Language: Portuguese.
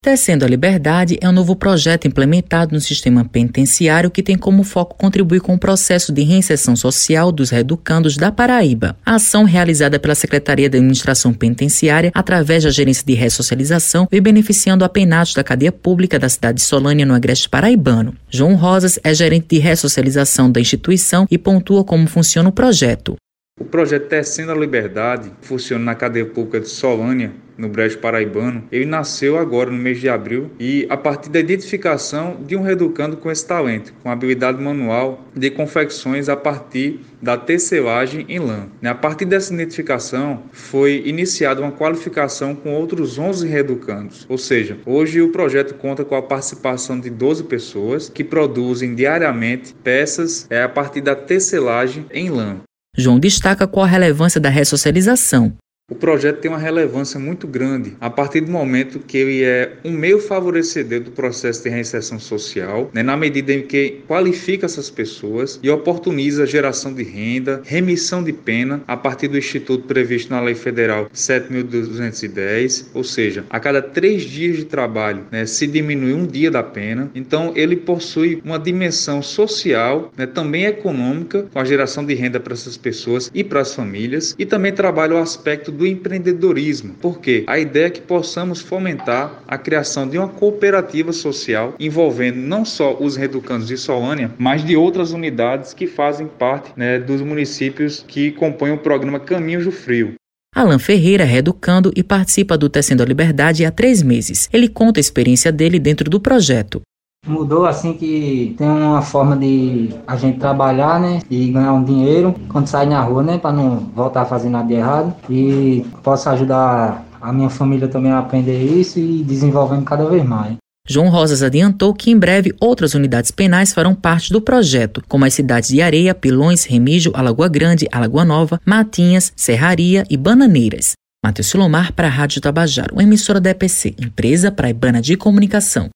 Tecendo a Liberdade é um novo projeto implementado no sistema penitenciário que tem como foco contribuir com o processo de reinserção social dos reeducandos da Paraíba. A ação realizada pela Secretaria de Administração Penitenciária através da Gerência de Ressocialização vem beneficiando apenados da cadeia pública da cidade de Solânia no Agreste Paraibano. João Rosas é gerente de ressocialização da instituição e pontua como funciona o projeto. O projeto Tecendo a Liberdade funciona na cadeia pública de Solânia, no Brejo Paraibano. Ele nasceu agora no mês de abril e a partir da identificação de um reeducando com esse talento, com habilidade manual de confecções a partir da tecelagem em lã. A partir dessa identificação foi iniciada uma qualificação com outros 11 reeducandos, ou seja, hoje o projeto conta com a participação de 12 pessoas que produzem diariamente peças é, a partir da tecelagem em lã. João destaca qual a relevância da ressocialização. O projeto tem uma relevância muito grande a partir do momento que ele é um meio favorecedor do processo de reinserção social, né, na medida em que qualifica essas pessoas e oportuniza a geração de renda, remissão de pena a partir do instituto previsto na Lei Federal 7.210, ou seja, a cada três dias de trabalho né, se diminui um dia da pena. Então, ele possui uma dimensão social, né, também econômica, com a geração de renda para essas pessoas e para as famílias, e também trabalha o aspecto do empreendedorismo, porque a ideia é que possamos fomentar a criação de uma cooperativa social envolvendo não só os reeducandos de Solânia, mas de outras unidades que fazem parte né, dos municípios que compõem o programa Caminhos do Frio. Alan Ferreira é reeducando e participa do Tecendo a Liberdade há três meses. Ele conta a experiência dele dentro do projeto. Mudou assim que tem uma forma de a gente trabalhar, né? E ganhar um dinheiro quando sai na rua, né? Para não voltar a fazer nada de errado. E posso ajudar a minha família também a aprender isso e desenvolvendo cada vez mais. João Rosas adiantou que em breve outras unidades penais farão parte do projeto, como as cidades de Areia, Pilões, Remígio, Alagoa Grande, Alagoa Nova, Matinhas, Serraria e Bananeiras. Matheus Silomar para a Rádio Tabajaro, emissora da EPC, empresa praibana de comunicação.